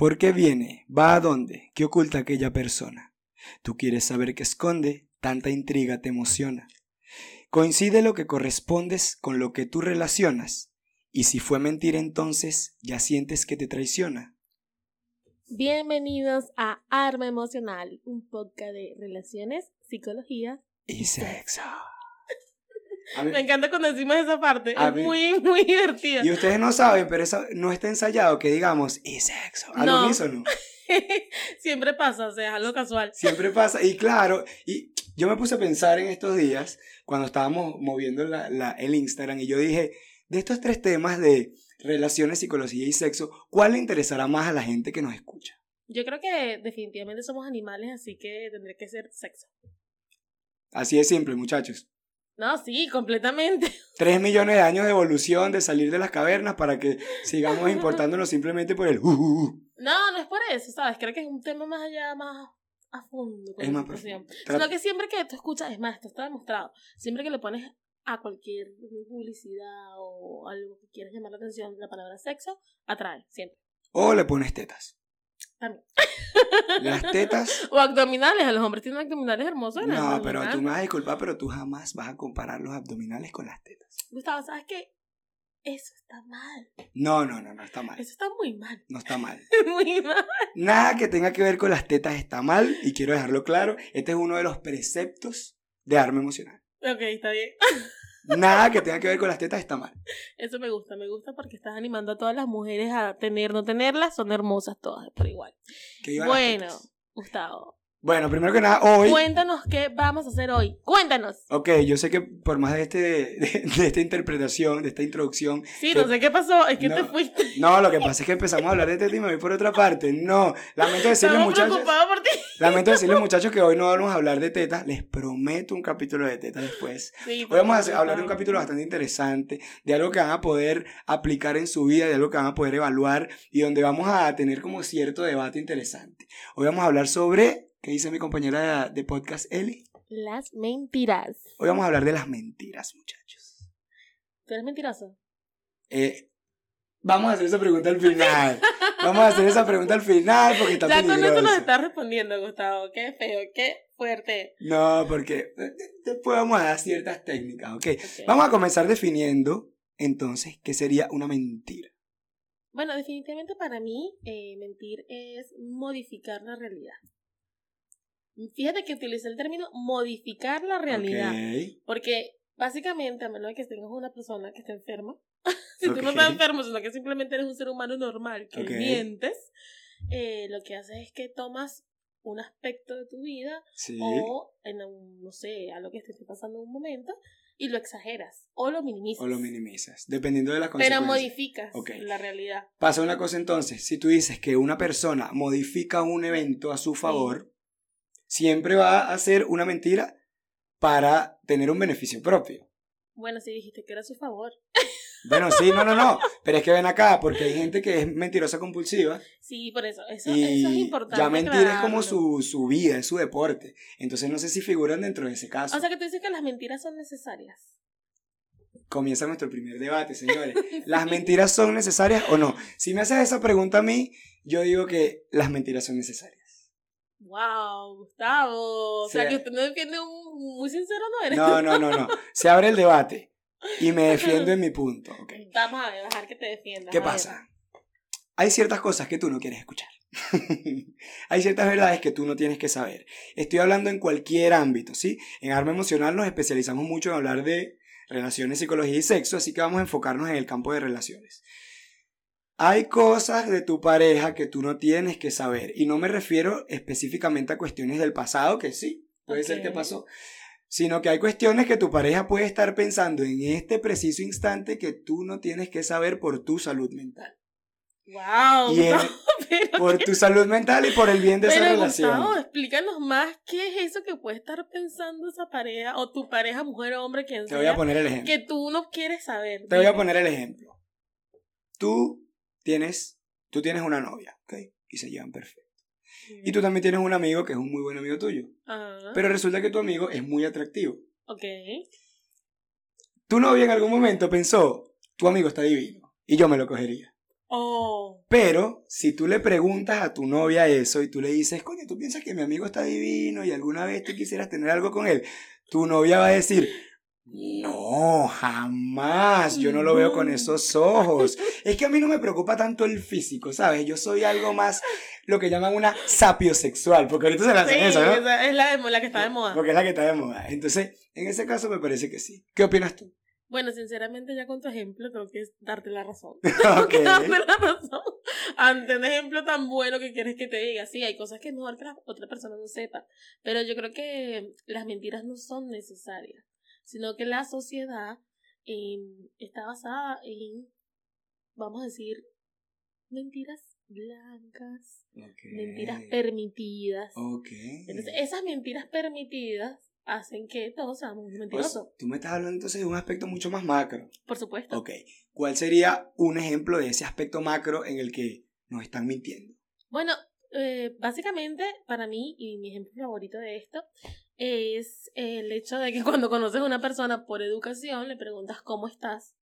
¿Por qué viene? ¿Va a dónde? ¿Qué oculta aquella persona? Tú quieres saber qué esconde, tanta intriga te emociona. Coincide lo que correspondes con lo que tú relacionas, y si fue mentira entonces, ya sientes que te traiciona. Bienvenidos a Arma Emocional, un podcast de relaciones, psicología Y sexo. Me encanta cuando decimos esa parte, es mí- muy, muy divertida. Y ustedes no saben, pero eso no está ensayado que digamos y sexo. Al No. unísono. Siempre pasa, o sea, es algo casual. Siempre pasa. Y claro, y yo me puse a pensar en estos días, cuando estábamos moviendo la- la- el Instagram, y yo dije, de estos tres temas de relaciones, psicología y sexo, ¿cuál le interesará más a la gente que nos escucha? Yo creo que definitivamente somos animales, así que tendría que ser sexo. Así de simple, muchachos. No, sí, completamente. Tres millones de años de evolución, de salir de las cavernas para que sigamos importándonos simplemente por el... uh, uh, uh. No, no es por eso, ¿sabes? Creo que es un tema más allá, más a fondo. con Es más profundo. Sino que siempre que tú escuchas, es más, esto está demostrado, siempre que le pones a cualquier publicidad o algo que quieras llamar la atención, la palabra sexo, atrae, siempre. O le pones tetas. También. Las tetas... O abdominales, a los hombres tienen abdominales hermosos. No, mujeres pero tú me vas a disculpar, pero tú jamás vas a comparar los abdominales con las tetas. Gustavo, ¿sabes qué? Eso está mal. No, no, no, no está mal. Eso está muy mal. No está mal. Muy mal. Nada que tenga que ver con las tetas está mal y quiero dejarlo claro. Este es uno de los preceptos de arma emocional. Ok, está bien. Nada que tenga que ver con las tetas está mal. Eso me gusta, me gusta porque estás animando a todas las mujeres a tener, no tenerlas, son hermosas todas por igual. Bueno. Gustavo, Bueno, primero que nada, hoy. cuéntanos qué vamos a hacer hoy. Cuéntanos. Ok, yo sé que por más de, este, de, de esta interpretación, de esta introducción. Sí, que- no sé qué pasó, es que No. te fuiste. No, lo que pasa es que empezamos a hablar de este tema y me voy por otra parte. No, lamento decirles, muchachos. por ti. Lamento decirles, muchachos, que hoy no vamos a hablar de tetas. Les prometo un capítulo de tetas después. Sí, Hoy vamos a hablar de un capítulo bastante interesante, de algo que van a poder aplicar en su vida, de algo que van a poder evaluar y donde vamos a tener como cierto debate interesante. Hoy vamos a hablar sobre, ¿qué dice mi compañera de, podcast, Eli? Las mentiras. Hoy vamos a hablar de las mentiras, muchachos. ¿Tú eres mentiroso? Eh, vamos a hacer esa pregunta al final. Vamos a hacer esa pregunta al final porque está ya con esto nos estás respondiendo, Gustavo. Qué feo, qué fuerte. No, porque eh, después vamos a dar ciertas técnicas, ¿ok? Ok. Vamos a comenzar definiendo, entonces, qué sería una mentira. Bueno, definitivamente para mí eh, mentir es modificar la realidad. Fíjate que utilicé el término modificar la realidad. Porque básicamente, a menos de que tengas una persona que esté enferma, si tú no estás enfermo, sino que simplemente eres un ser humano normal que mientes, eh, lo que haces es que tomas un aspecto de tu vida Sí. o en un, no sé, algo que te esté pasando en un momento y lo exageras o lo minimizas. O lo minimizas, dependiendo de las pero consecuencias. modificas Ok. la realidad. Pasa una cosa entonces, si tú dices que una persona modifica un evento a su favor, siempre va a hacer una mentira para tener un beneficio propio. Bueno, si dijiste que era a su favor. Bueno, sí, no, no, no, pero es que ven acá, porque hay gente que es mentirosa compulsiva Sí, por eso. Eso, y eso es importante. ya mentir es como su, su vida, es su deporte. Entonces no sé si figuran dentro de ese caso. O sea que tú dices que las mentiras son necesarias. Comienza nuestro primer debate, señores. ¿Las mentiras son necesarias o no? Si me haces esa pregunta a mí, yo digo que las mentiras son necesarias. Wow, Gustavo. O sea Sí. que usted no defiende un muy sincero, ¿no eres? No, no, no, no. Se abre el debate y me defiendo en mi punto. ¿ok? Vamos a ver, dejar que te defiendas. ¿Qué pasa? Hay ciertas cosas que tú no quieres escuchar. Hay ciertas verdades que tú no tienes que saber. Estoy hablando en cualquier ámbito, ¿sí? En Arma Emocional nos especializamos mucho en hablar de relaciones, psicología y sexo, así que vamos a enfocarnos en el campo de relaciones. Hay cosas de tu pareja que tú no tienes que saber. Y no me refiero específicamente a cuestiones del pasado, que sí, puede ser que pasó. Sino que hay cuestiones que tu pareja puede estar pensando en este preciso instante que tú no tienes que saber por tu salud mental. Wow, Y pero, por tu salud mental y por el bien de esa relación. Gustavo, explícanos más qué es eso que puede estar pensando esa pareja o tu pareja, mujer o hombre, quien Te voy sea, a poner el ejemplo. que tú no quieres saber. Te voy a poner el ejemplo. Tú tienes, tú tienes una novia, ¿ok? Y se llevan perfecto. Y tú también tienes un amigo que es un muy buen amigo tuyo. Pero resulta que tu amigo es muy atractivo. Ok. Tu novia en algún momento pensó, tu amigo está divino y yo me lo cogería. Oh. Pero si tú le preguntas a tu novia eso y tú le dices, coño, tú piensas que mi amigo está divino y alguna vez tú quisieras tener algo con él, tu novia va a decir, no, jamás, yo no lo veo con esos ojos. Es que a mí no me preocupa tanto el físico, ¿sabes? Yo soy algo más lo que llaman una sapiosexual, porque ahorita se la hacen Sí, eso, ¿no? esa es la, de- la que está de moda. Porque es la que está de moda. Entonces, en ese caso me parece que sí. ¿Qué opinas tú? Bueno, sinceramente, ya con tu ejemplo, tengo que darte la razón. Ok. darte la razón. Ante un ejemplo tan bueno que quieres que te diga. Sí, hay cosas que es mejor que la otra persona no sepa. Pero yo creo que las mentiras no son necesarias. Sino que la sociedad eh, está basada en, vamos a decir, mentiras blancas, mentiras permitidas. Ok. Entonces, esas mentiras permitidas hacen que todos seamos Pues, mentirosos. tú me estás hablando entonces de un aspecto mucho más macro. Por supuesto. Ok. ¿Cuál sería un ejemplo de ese aspecto macro en el que nos están mintiendo? Bueno, eh, básicamente para mí, y mi ejemplo favorito de esto, es el hecho de que cuando conoces a una persona por educación, le preguntas cómo estás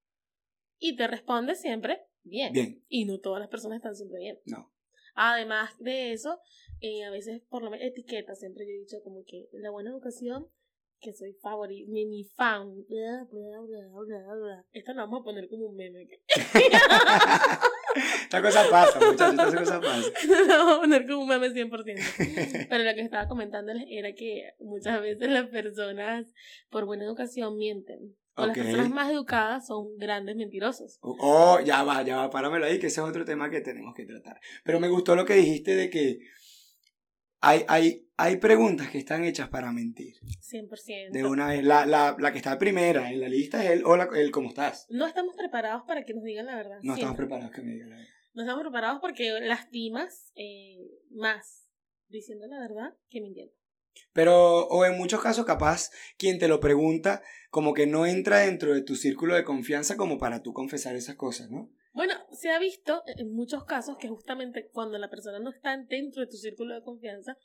y te responde siempre bien. Bien. Y no todas las personas están siempre bien. No. Además de eso, eh, a veces por lo menos etiqueta, siempre yo he dicho como que la buena educación, que soy favorito, mi, mi fan, bla, bla, bla. Esto lo vamos a poner como un meme. Esta cosa pasa, muchachos, esta cosa pasa. lo vamos a poner como un meme 100%. Pero lo que estaba comentándoles era que muchas veces las personas por buena educación mienten. O las Ok. personas más educadas son grandes mentirosos. Oh, ya va, ya va, páramelo ahí, que ese es otro tema que tenemos que tratar. Pero me gustó lo que dijiste de que hay, hay, hay preguntas que están hechas para mentir. 100%. De una vez, la, la, la que está primera en la lista es el hola, el cómo estás. No estamos preparados para que nos digan la verdad. No estamos siempre. preparados que me digan la verdad. No estamos preparados porque lastimas eh, más diciendo la verdad que mintiendo. Pero, o en muchos casos, capaz, quien te lo pregunta, como que no entra dentro de tu círculo de confianza como para tú confesar esas cosas, ¿no? Bueno, se ha visto en muchos casos que justamente cuando la persona no está dentro de tu círculo de confianza,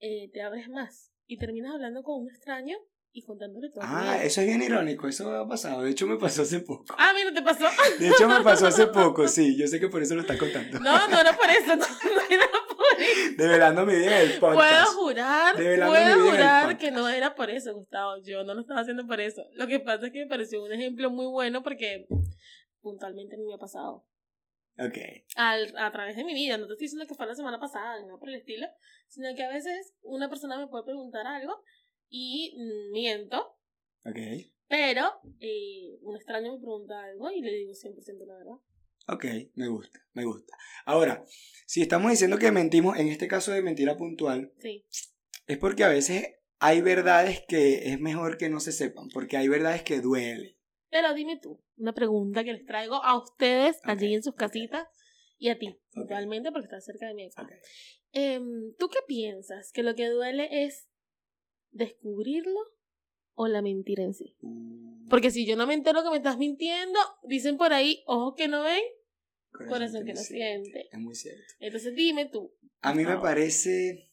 eh, te abres más y terminas hablando con un extraño y contándole todo. Ah, eso es bien irónico, eso ha pasado. De hecho, me pasó hace poco. Ah, mira, te pasó. De hecho, me pasó hace poco, sí. Yo sé que por eso lo estás contando. No, no era por eso, no, no era por eso. Develando mi vida en el Puedo podcast. jurar, Develando puedo en el jurar que no era por eso, Gustavo. Yo no lo estaba haciendo por eso. Lo que pasa es que me pareció un ejemplo muy bueno porque puntualmente a mí me ha pasado. Ok. al, a través de mi vida. No te estoy diciendo que fue la semana pasada, nada por el estilo, sino que a veces una persona me puede preguntar algo y miento, Ok. pero eh, un extraño me pregunta algo y le digo 100% la verdad. Ok, me gusta, me gusta. Ahora, si estamos diciendo que mentimos, en este caso de mentira puntual, Sí, es porque a veces hay verdades que es mejor que no se sepan, porque hay verdades que duelen. Pero dime tú, una pregunta que les traigo a ustedes allí en sus casitas y a ti, puntualmente porque estás cerca de mi casa. Ok. Em, ¿Tú qué piensas? ¿Que lo que duele es descubrirlo o la mentira en sí? Uh, Porque si yo no me entero que me estás mintiendo, dicen por ahí, ojos que no ven, corazón que no siente. Es muy cierto. Entonces dime tú. A mí me parece...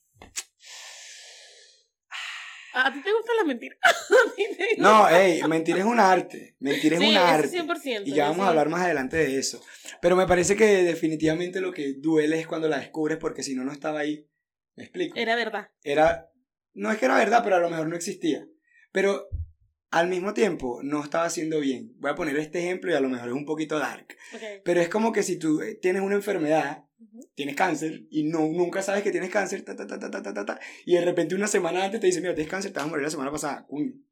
¿A ti te gustan las mentiras? ¿A ti te No, hey, mentir es un arte. Mentir es Sí, un arte. 100%. Y ya vamos a hablar más adelante de eso. Pero me parece que definitivamente lo que duele es cuando la descubres porque si no, no estaba ahí. ¿Me explico? Era verdad. Era... No es que era verdad, pero a lo mejor no existía. Pero al mismo tiempo no estaba haciendo bien. Voy a poner este ejemplo y a lo mejor es un poquito dark. Ok. Pero es como que si tú eh, tienes una enfermedad tienes cáncer y no, nunca sabes que tienes cáncer, ta, ta, ta, ta, ta, ta, ta, y de repente una semana antes te dicen, mira, tienes cáncer, te vas a morir la semana pasada. Uy,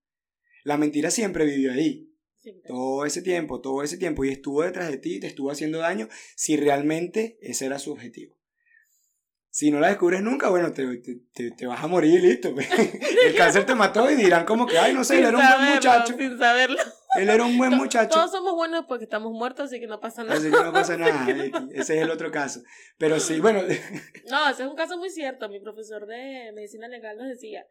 la mentira siempre vivió ahí. Todo ese tiempo, todo ese tiempo, y estuvo detrás de ti, te estuvo haciendo daño, si realmente ese era su objetivo. Si no la descubres nunca, bueno, te, te, te vas a morir, listo. Pues. el cáncer te mató y dirán como que, ay, no sé, era un buen muchacho. Sin saberlo. Él era un buen muchacho. Todos somos buenos porque estamos muertos, así que no pasa nada. Así que no pasa nada. Ese es el otro caso. Pero sí, bueno, No, ese es un caso muy cierto. Mi profesor de medicina legal nos decía,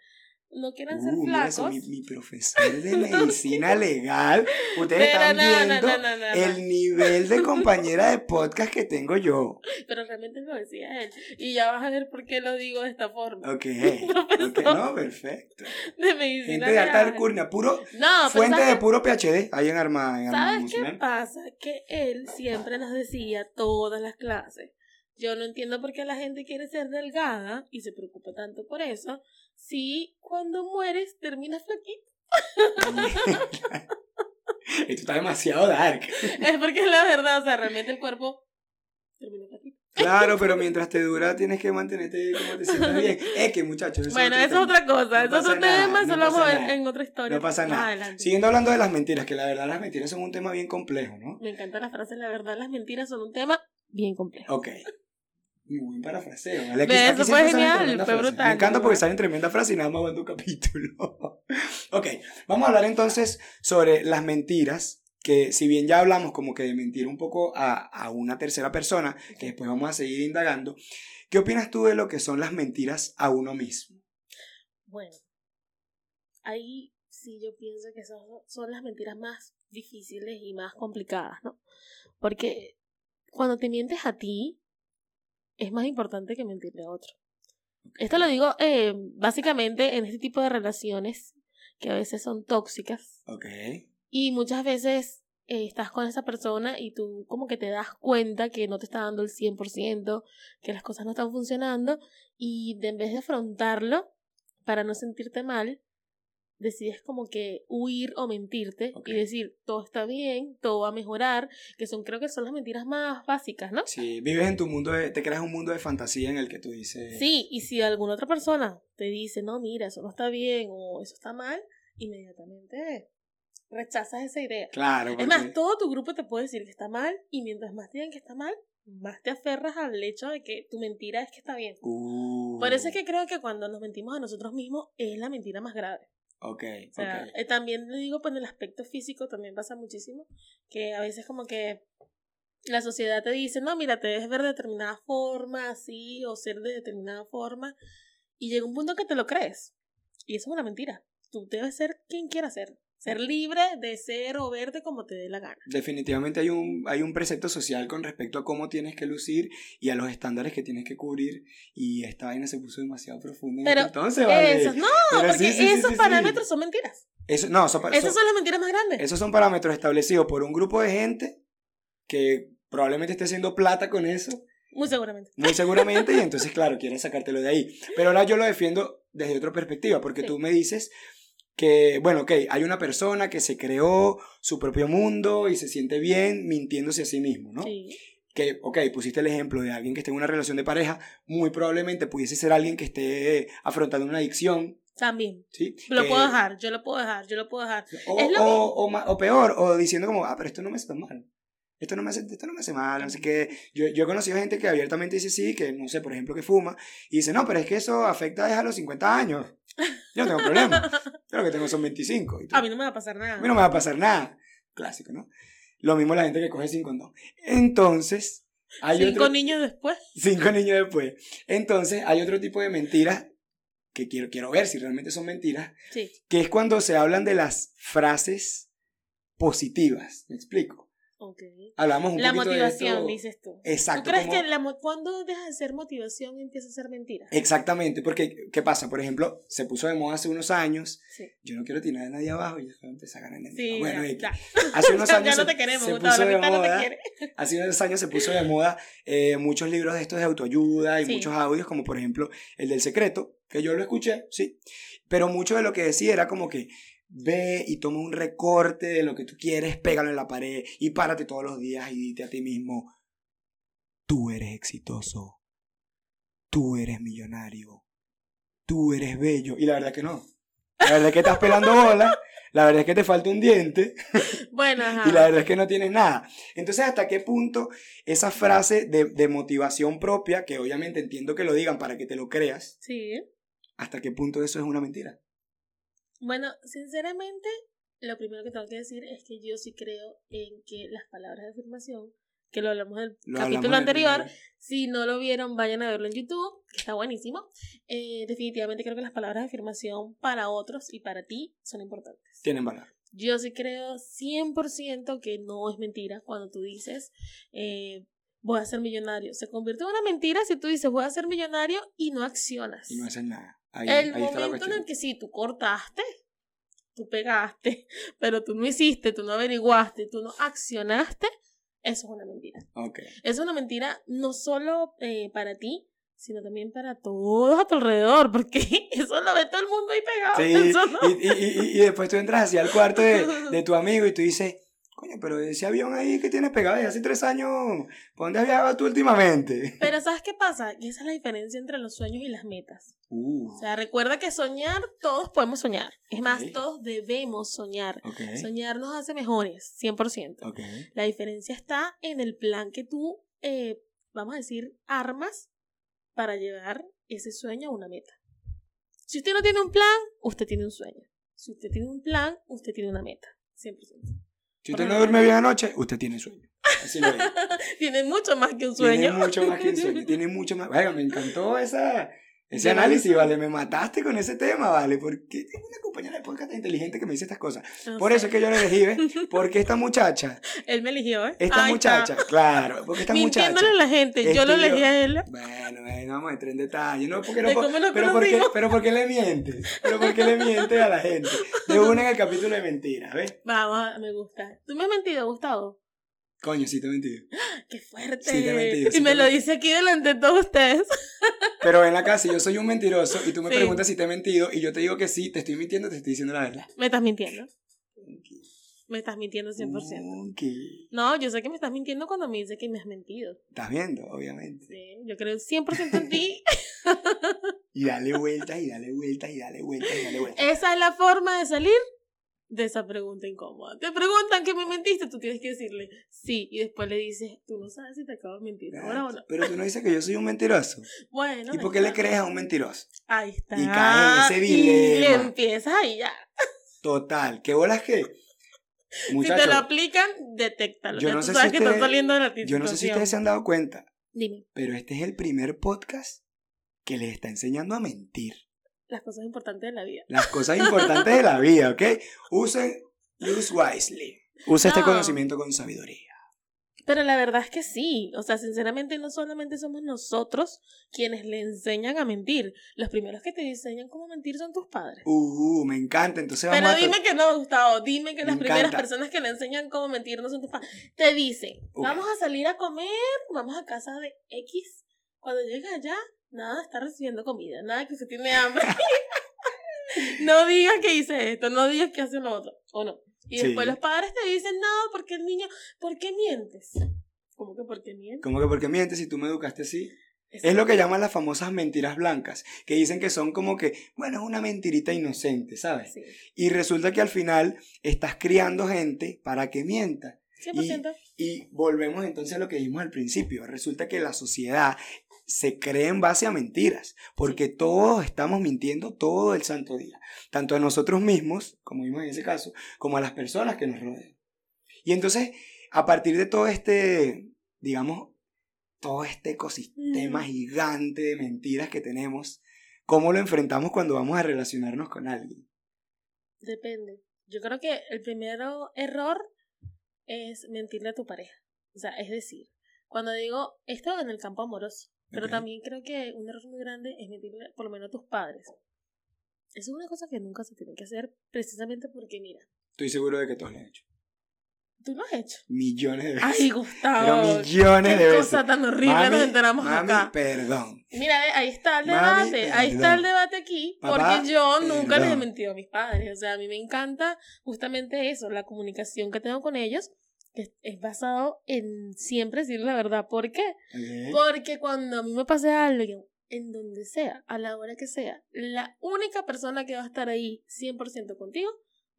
no quieran ser Uh, flacos. eso, mi, mi profesor de medicina legal. Ustedes Pero están no, viendo no, no, no, no. el nivel de compañera de podcast que tengo yo. Pero realmente lo decía él. Y ya vas a ver por qué lo digo de esta forma. Ok. Profesor. ok, no, perfecto. De medicina. Gente de alta legal. alcurnia, puro fuente ¿sabes de puro PhD ahí en Arma, en Arma ¿Sabes qué pasa? Que él siempre nos decía todas las clases. Yo no entiendo por qué la gente quiere ser delgada y se preocupa tanto por eso. Si cuando mueres terminas flaquito. Esto está demasiado dark. Es porque es la verdad, o sea, realmente el cuerpo termina flaquito. Claro, pero mientras te dura tienes que mantenerte como te sientas bien. Es que muchachos, eso bueno, es eso es otra cosa. No eso es otro tema, eso lo vamos a ver en otra historia. No pasa nada. adelante. Siguiendo hablando de las mentiras, que la verdad las mentiras son un tema bien complejo, ¿no? Me encanta la frase, la verdad, las mentiras son un tema bien complejo. Ok. Muy buen parafraseo. eso fue genial, fue brutal, Me encanta porque salen tremenda frase y nada más aguanto un capítulo. ok, vamos a hablar entonces sobre las mentiras, que si bien ya hablamos como que de mentir un poco a, a una tercera persona, que después vamos a seguir indagando, ¿qué opinas tú de lo que son las mentiras a uno mismo? Bueno, ahí sí yo pienso que son, son las mentiras más difíciles y más complicadas, ¿no? Porque cuando te mientes a ti, es más importante que mentirle a otro. Esto lo digo eh, básicamente en este tipo de relaciones que a veces son tóxicas Ok. y muchas veces eh, estás con esa persona y tú como que te das cuenta que no te está dando el 100%, que las cosas no están funcionando y de en vez de afrontarlo para no sentirte mal, decides como que huir o mentirte y decir todo está bien, todo va a mejorar, que son creo que son las mentiras más básicas, ¿no? Sí, vives en tu mundo, de- te creas un mundo de fantasía en el que tú dices... Sí, y si alguna otra persona te dice, no, mira, eso no está bien o eso está mal, inmediatamente rechazas esa idea. Claro, Es porque- más, todo tu grupo te puede decir que está mal y mientras más te digan que está mal, más te aferras al hecho de que tu mentira es que está bien. Uh, Por eso es que creo que cuando nos mentimos a nosotros mismos es la mentira más grave. Ok, O sea, ok. eh, también le digo, pues en el aspecto físico también pasa muchísimo, que a veces como que la sociedad te dice, no, mira, te debes ver de determinada forma, así, o ser de determinada forma, y llega un punto que te lo crees. Y eso es una mentira. Tú debes ser quien quieras ser. Ser libre de ser o verte como te dé la gana. Definitivamente hay un, hay un precepto social con respecto a cómo tienes que lucir y a los estándares que tienes que cubrir. Y esta vaina se puso demasiado profunda. Pero entonces, vale. Esos, no, Pero porque sí, sí, sí, esos sí, parámetros son mentiras. Eso, no, son, Esas son- son las mentiras más grandes. esos son parámetros establecidos por un grupo de gente que probablemente esté haciendo plata con eso, Muy seguramente. muy seguramente, y entonces, claro, quieren sacártelo de ahí. Pero ahora yo lo defiendo desde otra perspectiva, porque Sí. tú me dices que, bueno, ok, hay una persona que se creó su propio mundo y se siente bien mintiéndose a sí mismo, ¿no? Sí. que, ok, pusiste el ejemplo de alguien que esté en una relación de pareja, muy probablemente pudiese ser alguien que esté afrontando una adicción, También. ¿sí? Lo Que- puedo dejar, yo lo puedo dejar, yo lo puedo dejar. O, Es lo o- o o peor, o diciendo como, ah, pero esto no me hace tan mal. Esto no me hace, esto no me hace mal, así que yo, yo he conocido gente que abiertamente dice sí, que no sé, por ejemplo, que fuma, y dice, no, pero es que eso afecta a los 50 años. Yo no tengo problema. Yo lo que tengo son 25. Y A mí no me va a pasar nada. a mí no me va a pasar nada. Clásico, ¿no? Lo mismo la gente que coge sin condón. Entonces, hay Cinco otro... niños después. Cinco niños después. Entonces, hay otro tipo de mentiras que quiero, quiero ver si realmente son mentiras, Sí. que es cuando se hablan de las frases positivas. ¿Me explico? Ok. Hablamos un La poquito de motivación, esto. dices tú. Exacto. ¿Tú crees como- que la mo- cuando deja de ser motivación empieza a ser mentira? Exactamente, porque ¿qué pasa? Por ejemplo, se puso de moda hace unos años. Sí. Yo no quiero tirar a nadie abajo y después empezar a ganar enemigos. Sí, bueno, ya, ya. hace unos Ya años no se- te queremos, se Gustavo, puso de mitad no te moda. Hace unos años se puso de moda eh, muchos libros de estos de autoayuda y Sí. muchos audios, como por ejemplo el del secreto, que yo lo escuché, sí. Pero mucho de lo que decía era como que ve y toma un recorte de lo que tú quieres, pégalo en la pared y párate todos los días y dite a ti mismo, tú eres exitoso, tú eres millonario, tú eres bello. Y la verdad que no. La verdad es que estás pelando bola, la verdad es que te falta un diente. Bueno, ajá. Y la verdad es que no tienes nada. Entonces, ¿hasta qué punto esa frase de, de motivación propia, que obviamente entiendo que lo digan para que te lo creas, Sí. hasta qué punto eso es una mentira? Bueno, sinceramente, lo primero que tengo que decir es que yo sí creo en que las palabras de afirmación, que lo hablamos del Lo capítulo hablamos anterior, si no lo vieron, vayan a verlo en YouTube, que está buenísimo. Eh, definitivamente creo que las palabras de afirmación para otros y para ti son importantes. Tienen valor. Yo sí creo 100% que no es mentira cuando tú dices, eh, voy a ser millonario. Se convierte en una mentira si tú dices, voy a ser millonario y no accionas. Y no hacen nada. Ahí, el ahí momento en el que sí, tú cortaste, tú pegaste, pero tú no hiciste, tú no averiguaste, tú no accionaste, eso es una mentira. Ok. Es una mentira no solo eh, para ti, sino también para todos a tu alrededor, porque eso lo ve todo el mundo ahí pegado. Sí, Eso no- y, y, y, y después tú entras hacia el cuarto de, de tu amigo y tú dices, coño, pero ese avión ahí que tienes pegado desde hace tres años, ¿por dónde has viajado tú últimamente? Pero ¿sabes qué pasa? Y esa es la diferencia entre los sueños y las metas. Uh, O sea, recuerda que soñar, todos podemos soñar. Es más, todos debemos soñar. ok, Soñar nos hace mejores, 100%. ok. La diferencia está en el plan que tú, eh, vamos a decir, armas para llevar ese sueño a una meta. Si usted no tiene un plan, usted tiene un sueño. Si usted tiene un plan, usted tiene una meta. 100%. Si usted no duerme bien anoche, usted tiene sueño. Así lo digo. tiene mucho más que un Tiene sueño. mucho más que un sueño, tiene mucho más. Vaya, me encantó esa, ese análisis. ¿vale? Me mataste con ese tema, ¿vale? Porque tengo una compañera de podcast inteligente que me dice estas cosas. No Por sé. eso es que yo la elegí, ¿ves? Porque esta muchacha, Él me eligió, ¿eh? esta muchacha, claro, porque esta Mintiéndole muchacha. a la gente. Yo lo elegí a él. Bueno, eh, no vamos a entrar en detalle, no, porque no, ¿De cómo pero, porque, pero porque le mientes, pero porque le mientes a la gente. De una en el capítulo de mentiras, ¿ves? Vamos, me gusta. ¿Tú me has mentido, Gustavo? Coño, sí te he mentido. ¡Qué fuerte! Sí, te he mentido, sí y me te lo dice aquí delante de todos ustedes. Pero ven acá, si yo soy un mentiroso y tú me Sí. preguntas si te he mentido y yo te digo que sí, te estoy mintiendo, te estoy diciendo la verdad. Me estás mintiendo. Me estás mintiendo 100%. Ok. No, yo sé que me estás mintiendo cuando me dices que me has mentido. Estás viendo, obviamente. Sí, yo creo 100% en ti. Y dale vueltas y dale vueltas y dale vueltas y dale vueltas. Esa es la forma de salir de esa pregunta incómoda. Te preguntan que me mentiste, tú tienes que decirle sí. Y después le dices, tú no sabes si te acabo de mentir. Ahora o no. Pero tú no dices que yo soy un mentiroso. Bueno. ¿Y por qué le crees a un mentiroso? Ahí está. Y caes en ese Y dilema. empiezas ahí ya. Total. ¿Qué bolas que? si Muchachos, te lo aplican, detéctalo. yo no tú sé sabes si que estás ustedes- saliendo de la yo no sé si ustedes se han dado cuenta, Dime, pero este es el primer podcast que les está enseñando a mentir. Las cosas importantes de la vida. Las cosas importantes de la vida, ¿ok? Usen, use wisely. Usa este No. conocimiento con sabiduría. Pero la verdad es que sí. O sea, sinceramente, no solamente somos nosotros quienes le enseñan a mentir. Los primeros que te enseñan cómo mentir son tus padres. Uh, me encanta. Entonces vamos Pero a dime que no, Gustavo. Dime que Me las primeras personas que le enseñan cómo mentir no son tus padres. Te dicen, vamos a salir a comer, vamos a casa de X. Cuando llegas allá, nada, está recibiendo comida. Nada que se tiene hambre. no digas que hice esto, no digas que hace lo otro. O no. Y Sí. después los padres te dicen, no, porque el niño, ¿por qué mientes? ¿Cómo que por qué mientes? ¿Cómo que porque mientes si tú me educaste así? Es lo que llaman las famosas mentiras blancas, que dicen que son como que, bueno, es una mentirita inocente, ¿sabes? Sí, Y resulta que al final estás criando gente para que mienta. 100%. Y volvemos entonces a lo que dijimos al principio. Resulta que la sociedad se cree en base a mentiras, porque todos estamos mintiendo todo el santo día, tanto a nosotros mismos, como vimos en ese caso, como a las personas que nos rodean. Y entonces, a partir de todo este, digamos, todo este ecosistema Mm. gigante de mentiras que tenemos, ¿cómo lo enfrentamos cuando vamos a relacionarnos con alguien? Depende. Yo creo que el primer error es mentirle a tu pareja. O sea, es decir, cuando digo esto en el campo amoroso, pero Ok. también creo que un error muy grande es mentirle por lo menos a tus padres. Eso es una cosa que nunca se tiene que hacer precisamente porque, mira, Estoy seguro de que todos lo han hecho. tú lo has hecho. Millones de veces. Ay, Pero Gustavo. millones de Qué veces. cosa tan horrible Mami, nos enteramos mami, acá. perdón. Mira, ahí está el Mami, debate, ahí está perdón. el debate aquí, Papá, porque yo nunca les he perdón. mentido a mis padres, o sea, a mí me encanta justamente eso, la comunicación que tengo con ellos, es- es basado en siempre decir la verdad, ¿por qué? Porque cuando a mí me pase algo, en donde sea, a la hora que sea, la única persona que va a estar ahí 100% contigo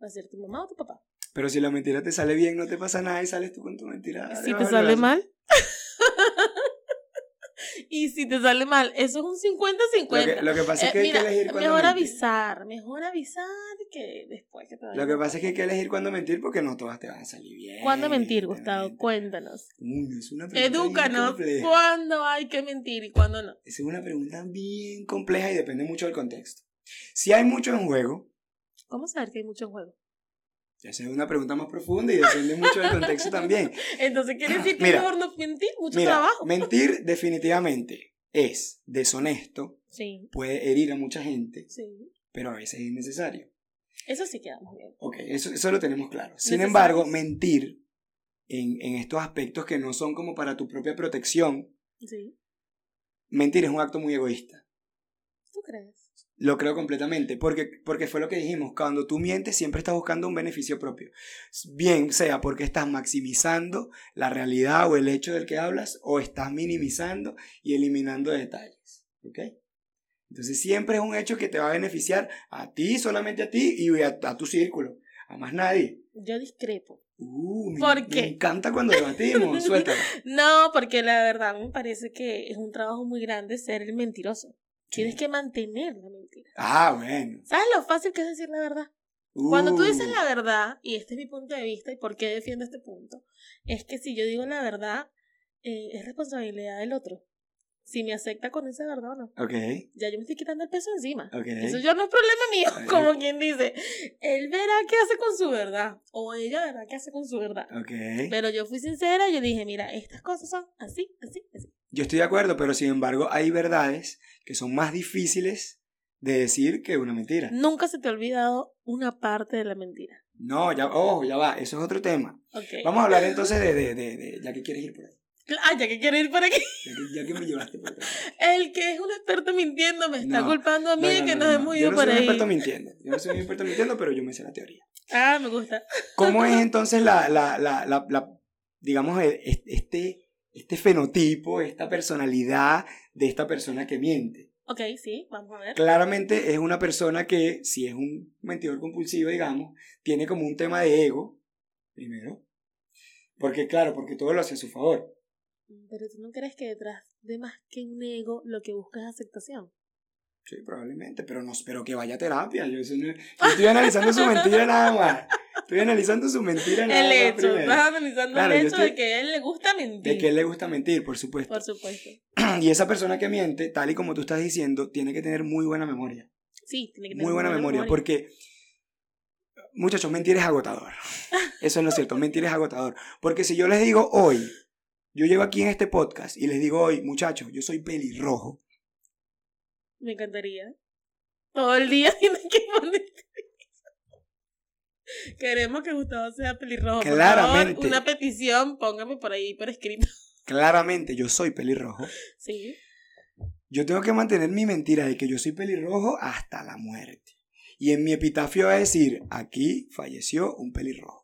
va a ser tu mamá o tu papá. Pero si la mentira te sale bien, no te pasa nada y sales tú con tu mentira. Si debajo te sale mal. y si te sale mal, eso es un 50-50. Lo que, lo que pasa es Eh, que mira, hay que elegir cuándo mejor mentir. avisar, mejor avisar que después que te Lo que pasa es que hay que elegir cuándo mentir porque no todas te van a salir bien. ¿Cuándo mentir, Gustavo? Cuéntanos. Uy, es una pregunta Edúcanos cuándo hay que mentir y cuándo no. Esa es una pregunta bien compleja y depende mucho del contexto. Si hay mucho en juego, ¿Cómo saber que hay mucho en juego? Esa es una pregunta más profunda y depende mucho del contexto también. Entonces quiere decir que Mira, mejor no mentir, mucho Mira, trabajo. mentir definitivamente es deshonesto, Sí, puede herir a mucha gente, sí. pero a veces es innecesario. Eso sí quedamos bien. Ok, eso, eso lo tenemos claro. Sin embargo, mentir en, en estos aspectos que no son como para tu propia protección, Sí. mentir es un acto muy egoísta. ¿Tú crees? Lo creo completamente, porque, porque fue lo que dijimos, cuando tú mientes siempre estás buscando un beneficio propio. Bien sea porque estás maximizando la realidad o el hecho del que hablas, o estás minimizando y eliminando detalles. ¿Ok? Entonces siempre es un hecho que te va a beneficiar a ti, solamente a ti y a, a tu círculo, a más nadie. Yo discrepo. Uh, me, ¿Por me qué? encanta cuando debatimos, suéltalo. No, porque la verdad me parece que es un trabajo muy grande ser el mentiroso. Tienes que mantener la mentira. Ah, bueno. ¿Sabes lo fácil que es decir la verdad? Cuando tú dices Uh, la verdad, y este es mi punto de vista y por qué defiendo este punto, es que si yo digo la verdad, eh, es responsabilidad del otro. Si me acepta con esa verdad o no. Ok, Ya yo me estoy quitando el peso encima. ok. Eso ya no es problema mío, como quien dice. Él verá qué hace con su verdad. O ella verá qué hace con su verdad. Ok. Pero yo fui sincera, yo dije, mira, estas cosas son así, así, así. Yo estoy de acuerdo, pero sin embargo hay verdades que son más difíciles de decir que una mentira. Nunca se te ha olvidado una parte de la mentira. No, ya, ojo, ya va, eso es otro tema. Ok. Vamos a hablar entonces de, de, de, de- ya que quieres ir por ahí, Ah, ya que quiero ir por aquí. ya que, ya que me llevaste por ahí. El que es un experto mintiendo me está No, culpando a mí No, de no, que no, nos no. hemos Yo ido no por soy un ahí. experto mintiendo, yo no soy un experto mintiendo, pero yo me sé la teoría. Ah, me gusta. ¿Cómo es entonces la, la, la, la, la- digamos, el- este, este fenotipo, esta personalidad de esta persona que miente? Ok, sí, vamos a ver. Claramente es una persona que, si es un mentidor compulsivo, digamos, tiene como un tema de ego, primero. Porque, claro, porque todo lo hace a su favor. Pero tú no crees que detrás de más que un ego lo que busca es aceptación. Sí, probablemente, pero no pero que vaya a terapia. Yo, eso no- yo estoy analizando su mentira nada más. Estoy analizando su mentira nada El más hecho, primero. estás analizando Claro, el hecho estoy- de que a él le gusta mentir. De que él le gusta mentir, por supuesto. Por supuesto. Y esa persona que miente, tal y como tú estás diciendo, tiene que tener muy buena memoria. Sí, tiene que tener Muy buena memoria, porque, muchachos, mentir es agotador. Eso es lo cierto, mentir es agotador. Porque si yo les digo hoy, yo llego aquí en este podcast y les digo hoy, muchachos, yo soy pelirrojo. Me encantaría. Todo el día tienes que. Queremos que Gustavo sea pelirrojo. Claramente. favor, una petición, póngame por ahí por escrito. Claramente yo soy pelirrojo. Sí. Yo tengo que mantener mi mentira de que yo soy pelirrojo hasta la muerte. Y en mi epitafio va a decir, aquí falleció un pelirrojo.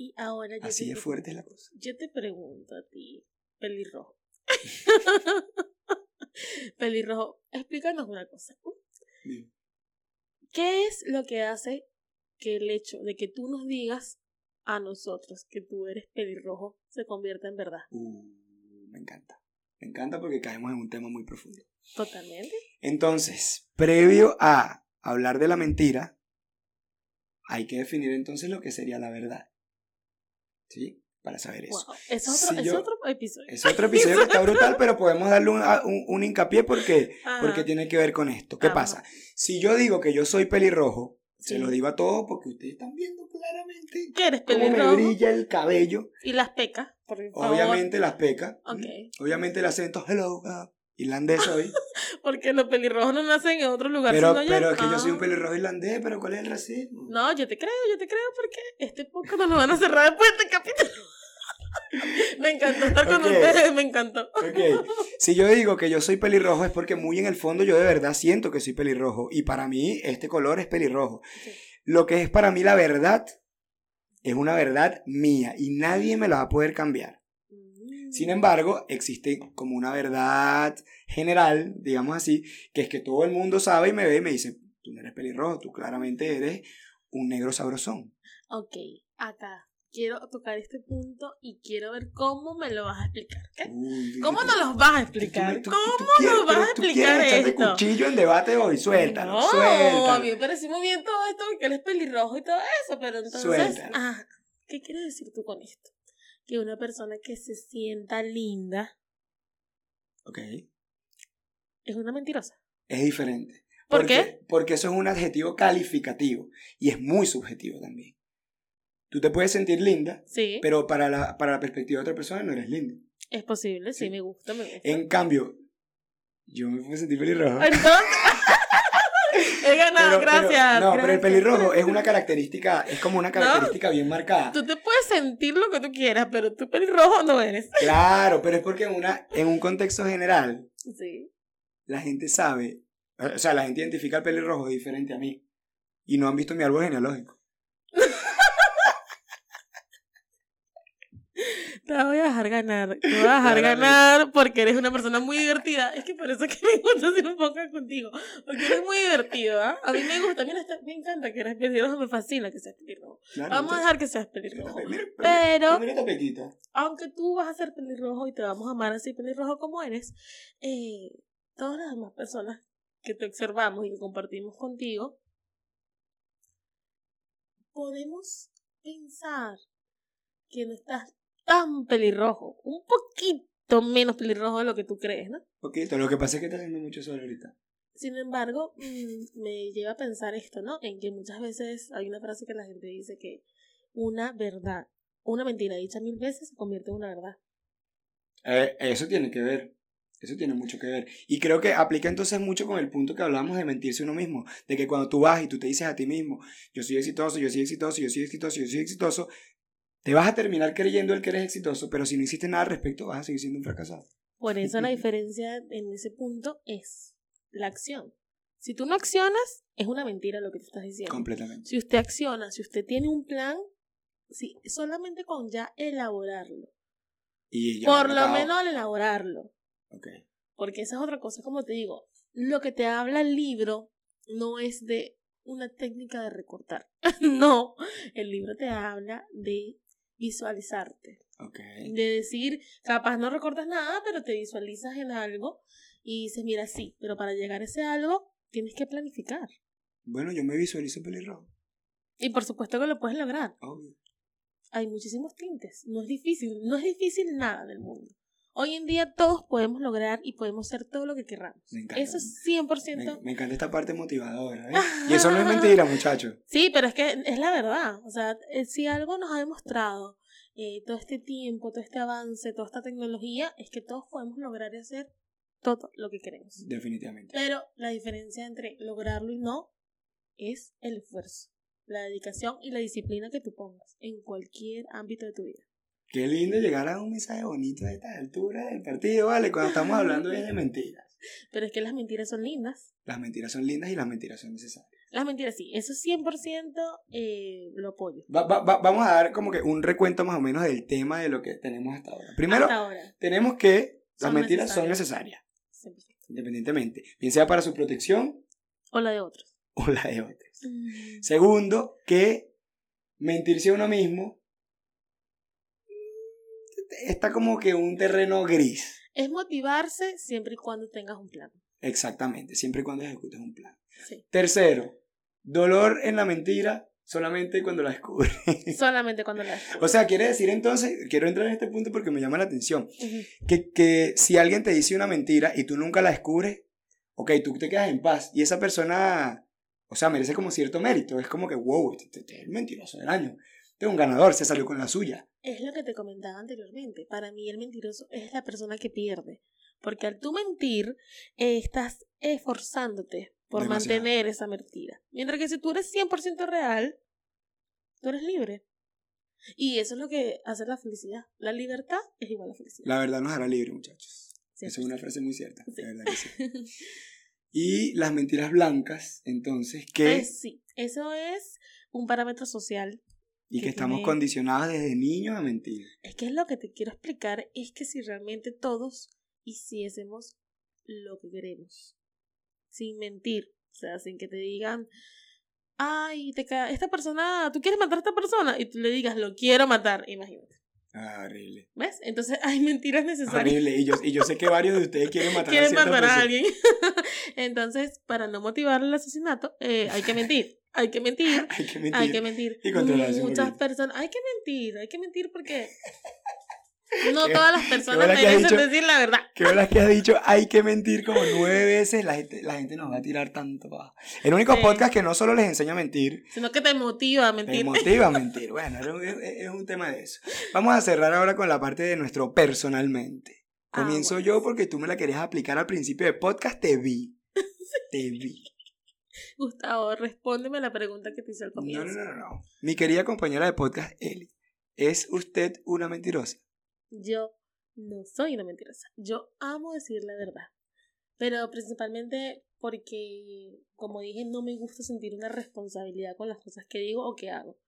Y ahora yo Así te, es fuerte la cosa. yo te pregunto a ti, pelirrojo. pelirrojo, explícanos una cosa. Bien. ¿Qué es lo que hace que el hecho de que tú nos digas a nosotros que tú eres pelirrojo se convierta en verdad? Uh, me encanta. Me encanta porque caemos en un tema muy profundo. Totalmente. Entonces, previo a hablar de la mentira, hay que definir entonces lo que sería la verdad. ¿Sí? Para saber eso. Wow. Es otro, Si es yo- otro episodio. Es otro episodio que está brutal, pero podemos darle un, un- un hincapié porque, Ajá. porque tiene que ver con esto. ¿Qué Ajá. pasa? Si yo digo que yo soy pelirrojo, se lo digo a todos porque ustedes están viendo claramente ¿Qué eres cómo me brilla el cabello. Y las pecas, por favor. Obviamente las pecas. Obviamente el acento hello, uh, irlandés hoy. Porque los pelirrojos no nacen en otro lugar. pero sino pero es que yo soy un Ah. pelirrojo irlandés, pero ¿cuál es el racismo? No, yo te creo, yo te creo porque este no nos van a cerrar después de este capítulo. me encantó estar con ustedes, me encantó. Ok, si yo digo que yo soy pelirrojo es porque muy en el fondo yo de verdad siento que soy pelirrojo y para mí este color es pelirrojo. Sí. Lo que es para mí la verdad es una verdad mía y nadie me la va a poder cambiar. Sin embargo, existe como una verdad general, digamos así, que es que todo el mundo sabe y me ve y me dice, tú no eres pelirrojo, tú claramente eres un negro sabrosón. Ok, acá. quiero tocar este punto y quiero ver cómo me lo vas a explicar. ¿Cómo nos los vas a explicar? tú- tú- ¿Cómo tú quieres- nos vas a explicar esto? cuchillo en debate hoy, suéltalo, no, suéltalo. a mí me pareció muy bien todo esto, que él es pelirrojo y todo eso, pero entonces, Suéltalo. ah, ¿qué quieres decir tú con esto? Que una persona que se sienta linda Ok, es una mentirosa. es diferente. ¿Por Porque- qué? Porque eso es un adjetivo calificativo y es muy subjetivo también. Tú te puedes sentir linda, Sí, pero para la, para la perspectiva de otra persona no eres linda. es posible, sí, Sí. me gusta, me gusta. En cambio, yo me puedo sentir pelirrojo. Entonces, he ganado, Pero- pero- gracias. no, pero el pelirrojo es una característica, es como una característica bien marcada. Tú te puedes sentir lo que tú quieras, pero tú pelirrojo no eres. Claro, pero es porque en, una, en un contexto general, Sí. la gente sabe, o sea, la gente identifica al pelirrojo diferente a mí. Y no han visto mi árbol genealógico. Te voy a dejar ganar. Te voy a dejar ganar porque eres una persona muy divertida. Es que por eso es que me gusta hacer un poco contigo. Porque eres muy divertido, ¿ah? A mí me gusta. Mira, está- me encanta que eres pelirrojo. Me fascina que seas pelirrojo. Claro, Vamos a dejar que seas pelirrojo. mira, Pero- mira. Aunque tú vas a ser pelirrojo y te vamos a amar así pelirrojo como eres, eh, todas las demás personas que te observamos y que compartimos contigo, podemos pensar que no estás tan pelirrojo, un poquito menos pelirrojo de lo que tú crees, ¿no? Poquito. Lo que pasa es que está haciendo mucho sol ahorita. Sin embargo, mm, me lleva a pensar esto, ¿no? En que muchas veces hay una frase que la gente dice que una verdad, una mentira dicha mil veces se convierte en una verdad. Eh, eso tiene que ver. Eso tiene mucho que ver. Y creo que aplica entonces mucho con el punto que hablamos de mentirse uno mismo. De que cuando tú vas y tú te dices a ti mismo, yo soy exitoso, yo soy exitoso, yo soy exitoso, yo soy exitoso, te vas a terminar creyendo el que eres exitoso, pero si no hiciste nada al respecto, vas a seguir siendo un fracasado. Por eso la diferencia en ese punto es la acción. Si tú no accionas, es una mentira lo que te estás diciendo. Completamente. Si usted acciona, si usted tiene un plan, sí, solamente con ya elaborarlo. Y ya Por lo menos al elaborarlo. Porque esa es otra cosa, como te digo, lo que te habla el libro no es de una técnica de recortar. no, el libro te habla de visualizarte. De decir, capaz no recortas nada, pero te visualizas en algo y dices, mira, sí, pero para llegar a ese algo tienes que planificar. Bueno, yo me visualizo pelirrojo. Y por supuesto que lo puedes lograr. Obvio. Hay muchísimos tintes. No es difícil, no es difícil nada del mundo. Hoy en día todos podemos lograr y podemos ser todo lo que queramos. Me encanta. Eso es 100%. Me, me encanta esta parte motivadora. ¿eh? Y eso no es mentira, muchachos. Sí, pero es que es la verdad. O sea, eh, si algo nos ha demostrado eh, todo este tiempo, todo este avance, toda esta tecnología, es que todos podemos lograr y hacer todo lo que queremos. Definitivamente. Pero la diferencia entre lograrlo y no es el esfuerzo, la dedicación y la disciplina que tú pongas en cualquier ámbito de tu vida. Qué lindo llegar a un mensaje bonito a esta altura del partido, ¿vale? Cuando estamos hablando de mentiras. Pero es que las mentiras son lindas. Las mentiras son lindas y las mentiras son necesarias. Las mentiras sí, eso 100% eh, lo apoyo. Va- va- va- vamos a dar como que un recuento más o menos del tema de lo que tenemos hasta ahora. Primero, Hasta ahora. tenemos que las Son mentiras son necesarias. necesarias, 100%. independientemente, bien sea para su protección O la de otros. o la de otros. Segundo, que mentirse a uno mismo está como que un terreno gris. Es motivarse siempre y cuando tengas un plan. Exactamente, siempre y cuando ejecutes un plan. Sí. Tercero, dolor en la mentira solamente cuando la descubres. Solamente cuando la o sea, quiere decir entonces, quiero entrar en este punto porque me llama la atención, que, que si alguien te dice una mentira y tú nunca la descubres, ok, tú te quedas en paz y esa persona, o sea, merece como cierto mérito. Es como que, wow, este, este- este es el mentiroso del año. Es un ganador, se salió con la suya. Es lo que te comentaba anteriormente. Para mí el mentiroso es la persona que pierde. Porque al tú mentir, eh, estás esforzándote por Demasiado. mantener esa mentira. Mientras que si tú eres 100% real, tú eres libre. Y eso es lo que hace la felicidad. La libertad es igual a felicidad. La verdad nos hará libre, muchachos. Sí. Esa es una frase muy cierta. Sí. La verdad que sí. Y las mentiras blancas, entonces, que, Eh, sí, eso es un parámetro social. Y que que estamos tiene- condicionados desde niños a mentir. Es que es lo que te quiero explicar, es que si realmente todos hiciésemos lo que queremos, sin mentir, o sea, sin que te digan, ay, te ca- esta persona, ¿tú quieres matar a esta persona? Y tú le digas, lo quiero matar, imagínate. Ah, horrible. ¿Ves? Entonces hay mentiras necesarias. Horrible. Y yo, y yo sé que varios de ustedes quieren matar Quieren a matar a alguien. Entonces, para no motivar el asesinato, eh, hay que mentir. Hay que mentir. Hay que mentir. Hay que mentir. Y Muchas personas. Hay que mentir. Hay que mentir porque no Qué- todas las qué personas merecen dicho. decir la verdad. Que verdad que has dicho, hay que mentir como nueve veces, la gente, la gente nos va a tirar tanto pa'. El único Sí. podcast que no solo les enseña a mentir, Sino que te motiva a te mentir. motiva a mentir. Bueno, es, un- es- es un tema de eso. Vamos a cerrar ahora con la parte de nuestro personalmente. Ah, Comienzo bueno. yo porque tú me la querías aplicar al principio del podcast, te vi. Te vi. Gustavo, respóndeme a la pregunta que te hice al comienzo. no, no, no, no. Mi querida compañera de podcast, Eli, ¿es usted una mentirosa? Yo no soy una mentirosa. Yo amo decir la verdad. Pero principalmente porque, como dije, no me gusta sentir una responsabilidad con las cosas que digo o que hago.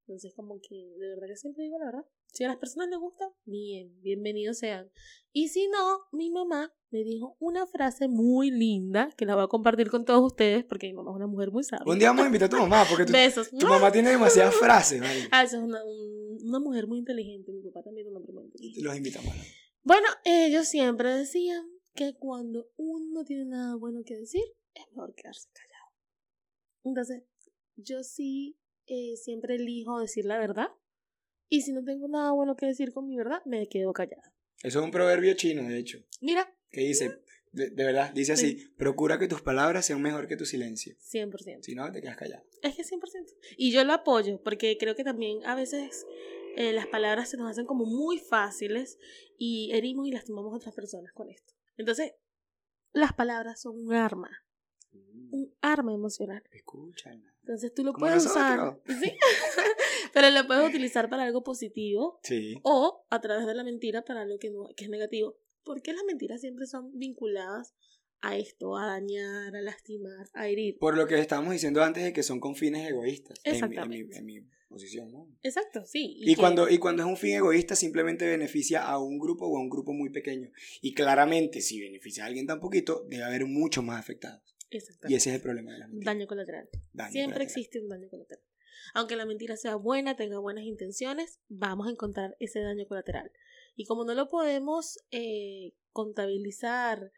Entonces, como que de verdad que siempre digo la verdad. Si a las personas les gusta, bien, bienvenidos sean. Y si no, mi mamá me dijo una frase muy linda que la voy a compartir con todos ustedes porque mi mamá es una mujer muy sabia. Un día vamos a invitar a tu mamá porque tu, Besos. tu mamá tiene demasiadas frases, ¿vale? Ah, esa es una, un- una mujer muy inteligente. Mi papá también es un hombre muy inteligente. Los invitamos. ¿no? Bueno, ellos siempre decían que cuando uno no tiene nada bueno que decir, es mejor quedarse callado. Entonces, yo sí eh, siempre elijo decir la verdad. Y si no tengo nada bueno que decir con mi verdad, me quedo callada. Eso es un proverbio chino, de hecho, Mira, que dice, de, de verdad, dice así, procura que tus palabras sean mejor que tu silencio. 100%. Si no, te quedas callado. Es que 100%. Y yo lo apoyo, porque creo que también a veces eh, las palabras se nos hacen como muy fáciles y herimos y lastimamos a otras personas con esto. Entonces, las palabras son un arma, un arma emocional. Escúchala. Entonces tú lo puedes usar. ¿sí? pero lo puedes utilizar para algo positivo Sí. o a través de la mentira para algo que, no, que es negativo. Porque las mentiras siempre son vinculadas a esto, a dañar, a lastimar, a herir. Por lo que estábamos diciendo antes de que son con fines egoístas. en mi- En mi, Exactamente. en mi posición, ¿no? Exacto, sí. Y, cuando, y cuando es un fin egoísta, simplemente beneficia a un grupo o a un grupo muy pequeño. Y claramente, si beneficia a alguien tan poquito, debe haber muchos más afectados. Y ese es el problema de la mentira. Daño colateral. Daño Siempre colateral. existe un daño colateral. Aunque la mentira sea buena, tenga buenas intenciones, vamos a encontrar ese daño colateral. Y como no lo podemos eh, contabilizar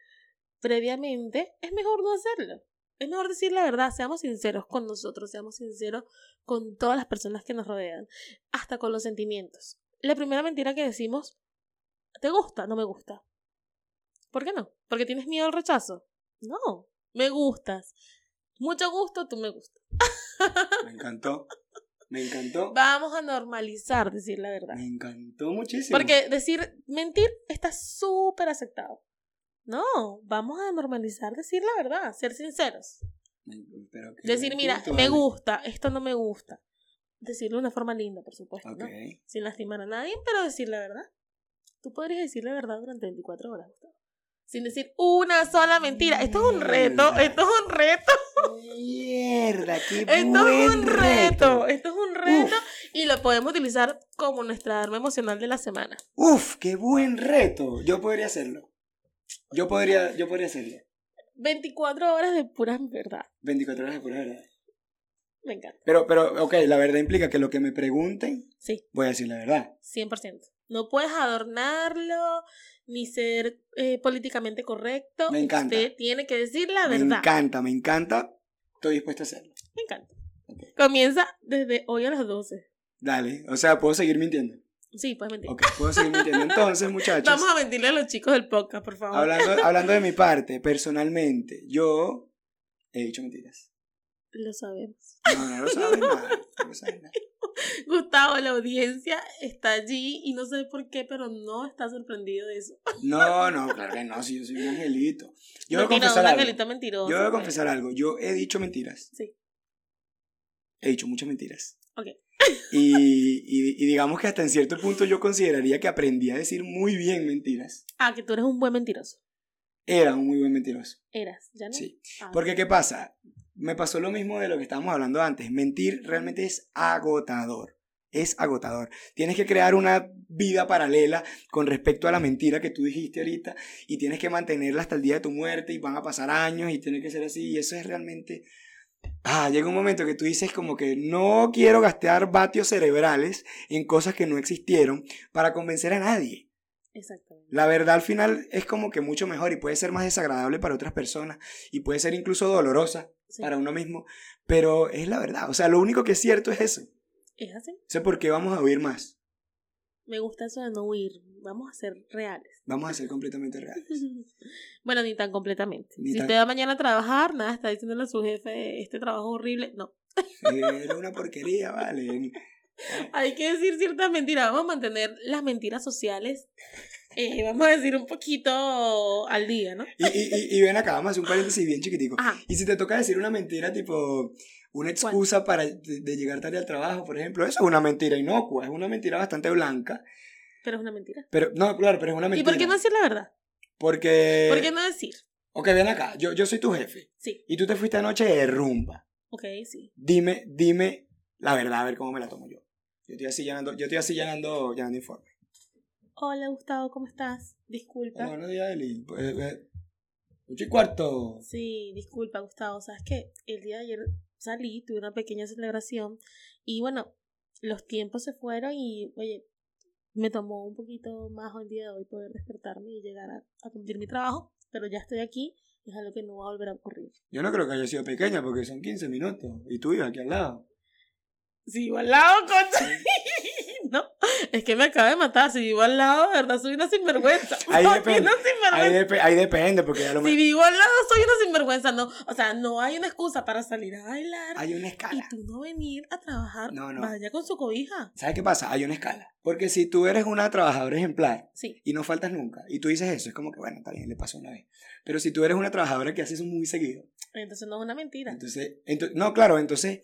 previamente, es mejor no hacerlo. Es mejor decir la verdad, seamos sinceros con nosotros, seamos sinceros con todas las personas que nos rodean, hasta con los sentimientos. La primera mentira que decimos, ¿te gusta? No me gusta. ¿Por qué no? ¿Porque tienes miedo al rechazo? No, me gustas. Mucho gusto, tú me gustas. Me encantó. Me encantó. Vamos a normalizar decir la verdad. Me encantó muchísimo. Porque decir mentir está súper aceptado. No, vamos a normalizar decir la verdad, ser sinceros. Pero Decir, mira, punto, me vale. gusta, esto no me gusta. Decirlo de una forma linda, por supuesto. ¿no? Sin lastimar a nadie, pero decir la verdad. Tú podrías decir la verdad durante 24 horas, Gustavo. Sin decir una sola mentira. Esto es un reto, esto es un reto, Mierda, qué esto es un reto, esto es un reto y lo podemos utilizar como nuestra arma emocional de la semana. Uf, qué buen reto. Yo podría hacerlo. Yo podría, yo podría hacerlo. 24 horas de pura verdad. 24 horas de pura verdad. Me encanta. Pero, pero, ok, la verdad implica que lo que me pregunten, Sí, voy a decir la verdad. 100%. No puedes adornarlo ni ser eh, políticamente correcto. Me encanta. Usted tiene que decir la Me verdad. encanta, me encanta. Estoy dispuesto a hacerlo. Me encanta. Comienza desde hoy a las 12. Dale, o sea, puedo seguir mintiendo. Sí, puedes mentir. Ok, puedo seguir mintiendo. Entonces, muchachos, Vamos a mentirle a los chicos del podcast, por favor. hablando, hablando de mi parte, personalmente, yo he dicho mentiras. Lo sabemos. No, no lo saben nada. No lo saben nada. Gustavo, la audiencia está allí y no sé por qué, pero no está sorprendido de eso. No, no, claro que no, si yo soy un angelito. Yo debo Mentira, confesar un algo. angelito mentiroso. Yo debo pues. confesar algo. Yo he dicho mentiras. Sí. He dicho muchas mentiras. Ok. Y, y, y digamos que hasta en cierto punto yo consideraría que aprendí a decir muy bien mentiras. Ah, que tú eres un buen mentiroso. Era un muy buen mentiroso. Eras, ¿ya no? Sí. Ah. Porque, ¿qué pasa? Me pasó lo mismo de lo que estábamos hablando antes. Mentir realmente es agotador. Es agotador. Tienes que crear una vida paralela con respecto a la mentira que tú dijiste ahorita y tienes que mantenerla hasta el día de tu muerte y van a pasar años y tiene que ser así y eso es realmente Ah, llega un momento que tú dices como que no quiero gastar vatios cerebrales en cosas que no existieron para convencer a nadie. Exactamente. La verdad al final es como que mucho mejor y puede ser más desagradable para otras personas y puede ser incluso dolorosa Sí. para uno mismo, pero es la verdad. O sea, lo único que es cierto es eso. Es así. Sé por qué vamos a huir más. Me gusta eso de no huir. Vamos a ser reales. Vamos a ser completamente reales. bueno, ni tan completamente. Ni si tan- usted va mañana a trabajar, nada, está diciéndole a su jefe, este trabajo horrible. No. Era una porquería, vale. Hay que decir ciertas mentiras. Vamos a mantener las mentiras sociales, eh, vamos a decir, un poquito al día, ¿no? Y, y, y, y ven acá, vamos a hacer un paréntesis bien chiquitico. Ajá. Y si te toca decir una mentira, tipo una excusa para de, de llegar tarde al trabajo, por ejemplo, eso es una mentira inocua, es una mentira bastante blanca. Pero es una mentira. Pero, no, claro, pero es una ¿Y mentira. por qué no decir la verdad? Porque. ¿Por qué no decir? Ok, ven acá, yo, yo soy tu jefe. Sí. Y tú te fuiste anoche de rumba. Ok, sí. Dime, dime la verdad, a ver cómo me la tomo yo. Yo estoy así llenando, yo estoy así llenando, llenando informe. Hola, Gustavo, ¿cómo estás? Disculpa. Hola, buenos días, Eli. Pues, eh, ocho y cuarto. Sí, disculpa, Gustavo. Sabes que el día de ayer salí, tuve una pequeña celebración y bueno, los tiempos se fueron y, oye, me tomó un poquito más el día de hoy poder despertarme y llegar a, a cumplir mi trabajo, pero ya estoy aquí y es algo que no va a volver a ocurrir. Yo no creo que haya sido pequeña porque son 15 minutos. Y tú ibas aquí al lado. Si vivo al lado, concha. No, es que me acaba de matar. Si vivo al lado, de verdad, soy una sinvergüenza. Ahí depende. una sinvergüenza. Ahí, dep- ahí depende porque a lo Si vivo al lado, soy una sinvergüenza. No, o sea, no hay una excusa para salir a bailar hay una y escala. tú no venir a trabajar. No, no. Vaya con su cobija. ¿Sabes qué pasa? Hay una escala. Porque si tú eres una trabajadora ejemplar Sí. y no faltas nunca, y tú dices eso, es como que, bueno, está bien, le pasó una vez. Pero si tú eres una trabajadora que hace eso muy seguido, Entonces no es una mentira. entonces, ento- no, claro, entonces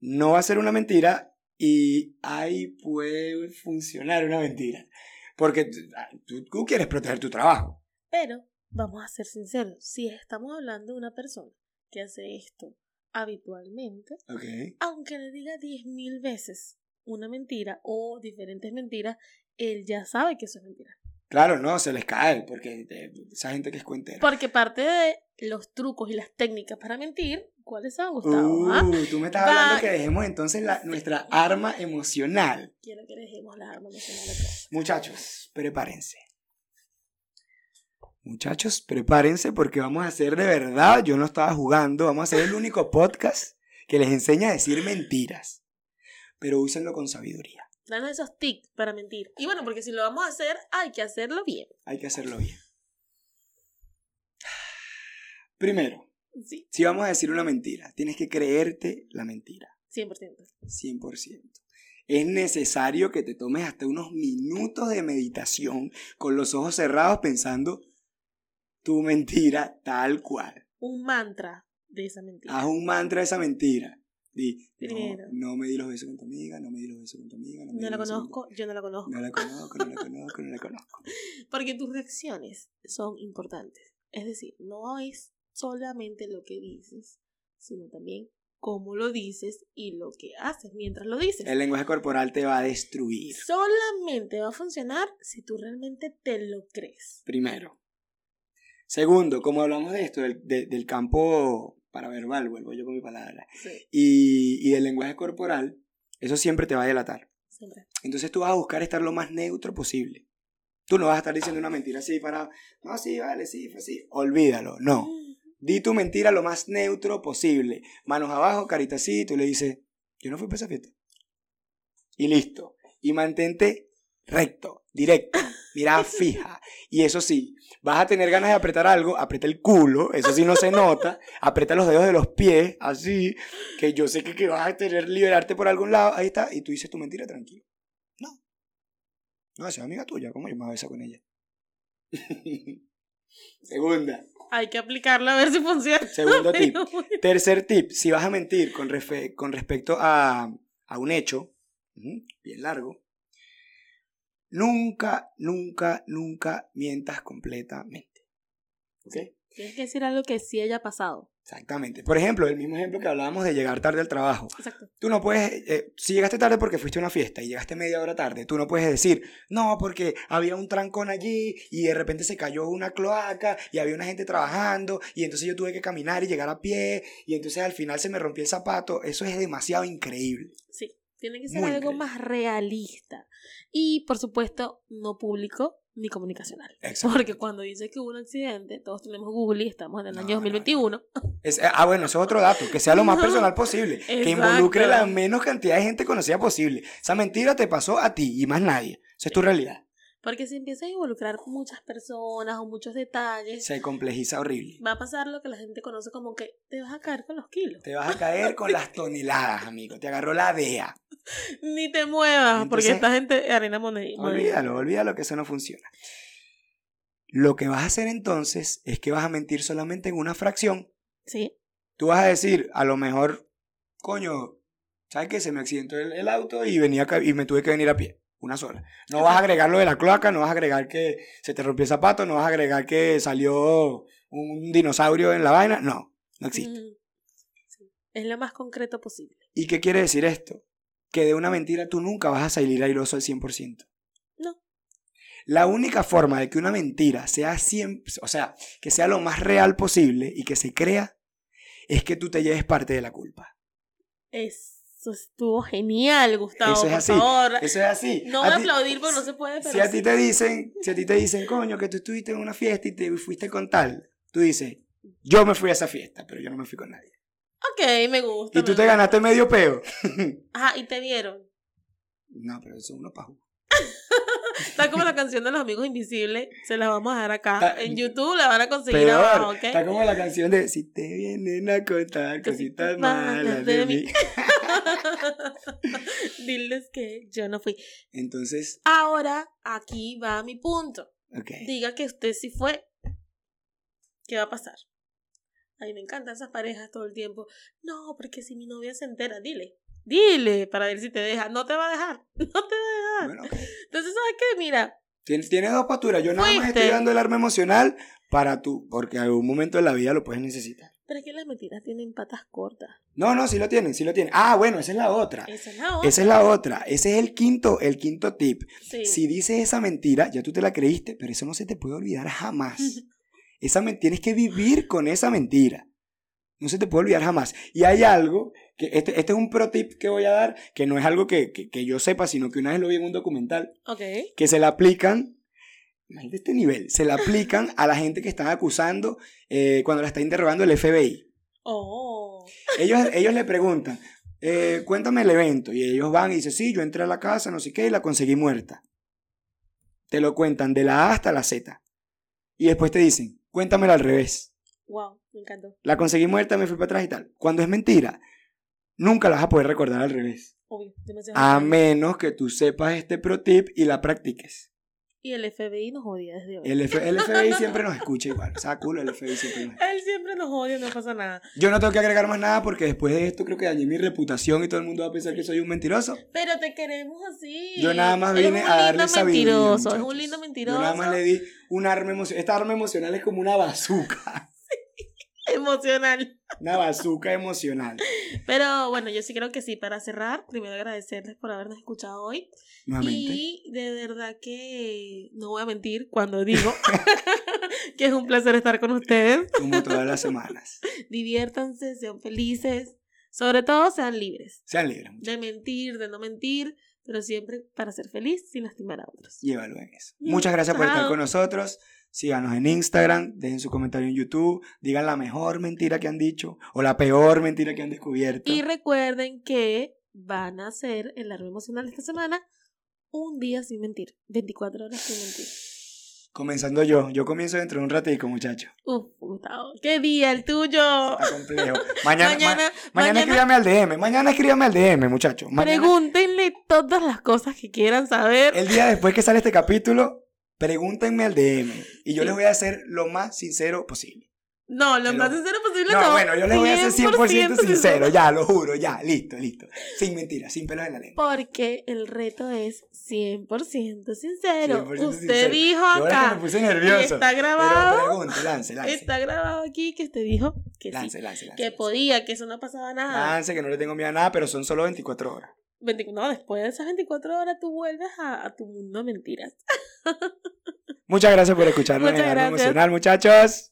no va a ser una mentira y ahí puede funcionar una mentira. Porque tú, ah, tú- tú quieres proteger tu trabajo. Pero vamos a ser sinceros. Si estamos hablando de una persona que hace esto habitualmente, aunque le diga diez mil veces una mentira o diferentes mentiras, él ya sabe que eso es mentira. Claro, no, se les cae, porque eh, esa gente que es cuentera. Porque parte de los trucos y las técnicas para mentir, ¿cuáles son, Gustavo? ah? Uh, tú me estás Va- hablando que dejemos entonces la- nuestra arma emocional. Quiero que dejemos las armas emocionales atrás. Muchachos, prepárense. Muchachos, prepárense porque vamos a hacer de verdad, yo no estaba jugando, vamos a hacer el único podcast que les enseña a decir mentiras. Pero úsenlo con sabiduría. Danos esos tics para mentir. Y bueno, porque si lo vamos a hacer, hay que hacerlo bien. Hay que hacerlo bien. Primero, Sí, si vamos a decir una mentira, tienes que creerte la mentira. 100%. 100%. Es necesario que te tomes hasta unos minutos de meditación con los ojos cerrados pensando tu mentira tal cual. Un mantra de esa mentira. Haz un mantra de esa mentira. Di, no, Primero. no me di los besos con tu amiga, no me di los besos con tu amiga. No, me no di la con conozco, yo no la conozco. No la conozco, no la conozco, no la conozco. Porque tus reacciones son importantes. Es decir, no es solamente lo que dices, sino también cómo lo dices y lo que haces mientras lo dices. El lenguaje corporal te va a destruir. Solamente va a funcionar si tú realmente te lo crees. Primero. Segundo, como hablamos de esto, del, de- del campo paraverbal, vuelvo yo con mi palabra, Sí, y, y del lenguaje corporal, eso siempre te va a delatar. siempre. Entonces tú vas a buscar estar lo más neutro posible. Tú no vas a estar diciendo una mentira así para, no, sí, vale, sí, fue así. Olvídalo, no. Di tu mentira lo más neutro posible. Manos abajo, carita así, y tú le dices, yo no fui para esa fiesta. Y listo. Y mantente recto, directo, mirada fija. Y eso sí, vas a tener ganas de apretar algo, aprieta el culo, eso sí no se nota, aprieta los dedos de los pies, así, que yo sé que, que vas a tener liberarte por algún lado, ahí está, y tú dices tu mentira tranquilo. No. No, esa es amiga tuya, ¿cómo yo me voy a besar con ella? Segunda. Hay que aplicarlo a ver si funciona. Segundo tip. Tercer tip, si vas a mentir con, refe- con respecto a, a un hecho, bien largo, nunca, nunca, nunca mientas completamente. ¿Ok? Tienes que decir algo que sí haya pasado. Exactamente. Por ejemplo, el mismo ejemplo que hablábamos de llegar tarde al trabajo. Exacto. Tú no puedes, eh, si llegaste tarde porque fuiste a una fiesta y llegaste media hora tarde, tú no puedes decir, no, porque había un trancón allí y de repente se cayó una cloaca y había una gente trabajando y entonces yo tuve que caminar y llegar a pie y entonces al final se me rompió el zapato. Eso es demasiado increíble. Sí. Tiene que ser Muy algo increíble. más realista. Y, por supuesto, no público ni comunicacional. Exacto. Porque cuando dice que hubo un accidente, todos tenemos Google y estamos en el No, año no, 2021. Es- eh, ah, bueno, eso es otro dato, que sea lo más personal posible, que involucre la menos cantidad de gente conocida posible. Esa mentira te pasó a ti y más nadie. Esa es tu realidad. Porque si empiezas a involucrar muchas personas o muchos detalles, Se complejiza horrible. va a pasar lo que la gente conoce como que te vas a caer con los kilos. Te vas a caer con las toneladas, amigo. Te agarró la DEA. Ni te muevas, porque Entonces, esta gente arena moneda. Olvídalo, olvídalo que eso no funciona. Lo que vas a hacer entonces es que vas a mentir solamente en una fracción. Sí. Tú vas a decir, a lo mejor, coño, ¿sabes qué? Se me accidentó el, el auto y, venía, y me tuve que venir a pie. Una sola. No vas a agregar lo de la cloaca, no vas a agregar que se te rompió el zapato, no vas a agregar que salió un dinosaurio en la vaina. No, no existe. Mm, sí. Es lo más concreto posible. ¿Y qué quiere decir esto? Que de una mentira tú nunca vas a salir airoso al 100%. No. La única forma de que una mentira sea 100, o sea, que sea lo más real posible y que se crea, es que tú te lleves parte de la culpa. Eso estuvo genial, Gustavo. Eso es por así. favor. Eso es así. No A voy a ti- aplaudir porque no se puede, pero Si a sí. ti te dicen, si a ti te dicen, coño, que tú estuviste en una fiesta y te fuiste con tal, tú dices, yo me fui a esa fiesta, pero yo no me fui con nadie. Ok, me gusta. Y tú te ganaste medio peo. Ajá, y te vieron. no, pero eso es uno pajú. Está como la canción de los amigos invisibles. Se la vamos a dejar acá. Está- en YouTube la van a conseguir Peor, abajo, ¿ok? está como la canción de Si te vienen a contar cositas malas de mí. Diles que yo no fui. Entonces, Ahora, aquí va mi punto. ok. Diga que usted sí fue. ¿Qué va a pasar? A mí me encantan esas parejas todo el tiempo. No, porque si mi novia se entera, dile. Dile para ver si te deja. No te va a dejar. No te va a dejar. Bueno. Entonces, ¿sabes qué? Mira, Tienes, tienes dos posturas. Yo nada más Fuiste. estoy dando el arma emocional para tú, porque en algún momento de la vida lo puedes necesitar. Pero es que las mentiras tienen patas cortas. No, no, sí lo tienen, sí lo tienen. Ah, bueno, esa es la otra. Esa es la otra. Esa es la otra. Ese es el quinto, el quinto tip. Sí. Si dices esa mentira, ya tú te la creíste, pero eso no se te puede olvidar jamás. Esa tienes que vivir con esa mentira. No se te puede olvidar jamás. Y hay algo, que este, este es un pro tip que voy a dar, que no es algo que, que- que yo sepa, sino que una vez lo vi en un documental, Ok. que se le aplican, imagínate este nivel, se le aplican a la gente que están acusando eh, cuando la está interrogando el FBI. Oh. Ellos, ellos le preguntan, eh, cuéntame el evento. Y ellos van y dicen, sí, yo entré a la casa, no sé qué, y la conseguí muerta. Te lo cuentan de la A hasta la Z. Y después te dicen, cuéntamelo al revés. Wow, me encantó. La conseguí muerta, me fui para atrás y tal. Cuando es mentira, nunca la vas a poder recordar al revés. Obvio, demasiado A menos que tú sepas este pro tip y la practiques. Y el FBI nos odia desde hoy. El, F- el FBI siempre nos escucha igual. O sea, culo, el FBI siempre nos Él siempre nos odia, no pasa nada. Yo no tengo que agregar más nada porque después de esto creo que dañé mi reputación y todo el mundo va a pensar que soy un mentiroso. Pero te queremos así. Yo nada más vine a darle lindo sabiduría, mentiroso, es un lindo mentiroso. Yo nada más le di un arma emocional. Esta arma emocional es como una bazooka. Emocional. Una bazooka emocional. Pero bueno, yo sí creo que sí. Para cerrar, primero agradecerles por habernos escuchado hoy. Nuevamente. Y de verdad que no voy a mentir cuando digo que es un placer estar con ustedes. Como todas las semanas. Diviértanse, sean felices. Sobre todo, sean libres. Sean libres, muchachos. De mentir, de no mentir, pero siempre para ser feliz sin lastimar a otros. Y evalúen eso. Muchas gracias por estar con nosotros. Síganos en Instagram, dejen su comentario en YouTube, digan la mejor mentira que han dicho o la peor mentira que han descubierto. Y recuerden que van a hacer el largo emocional esta semana un día sin mentir, 24 horas sin mentir. Comenzando yo, yo comienzo dentro de un ratico, muchachos. Uf, Gustavo, qué día el tuyo. Está complejo. Mañana, ma- Mañana, mañana, mañana escríbame al DM, mañana escríbame al DM, muchachos. Mañana- pregúntenle todas las cosas que quieran saber. El día después que sale este capítulo, pregúntenme al DM y yo les voy a hacer lo más sincero posible. No, lo más sincero posible no. No, bueno, yo les voy a ser 100% sincero, sincero. ya, lo juro, ya, listo, listo. Sin mentiras, sin pelos en la lengua. Porque el reto es 100% sincero. 100% usted sincero. dijo ahora que acá. me puse nervioso. está grabado. Pero pregunte, lance, lance. Está grabado aquí que usted dijo que Lance, sí. lance, lance. Que podía, que eso no pasaba nada. Lance, que no le tengo miedo a nada, pero son solo 24 horas. 20 no, después de esas 24 horas tú vuelves a, a tu mundo de mentiras. Muchas gracias por escucharnos Muchas en gracias. Emocional, muchachos.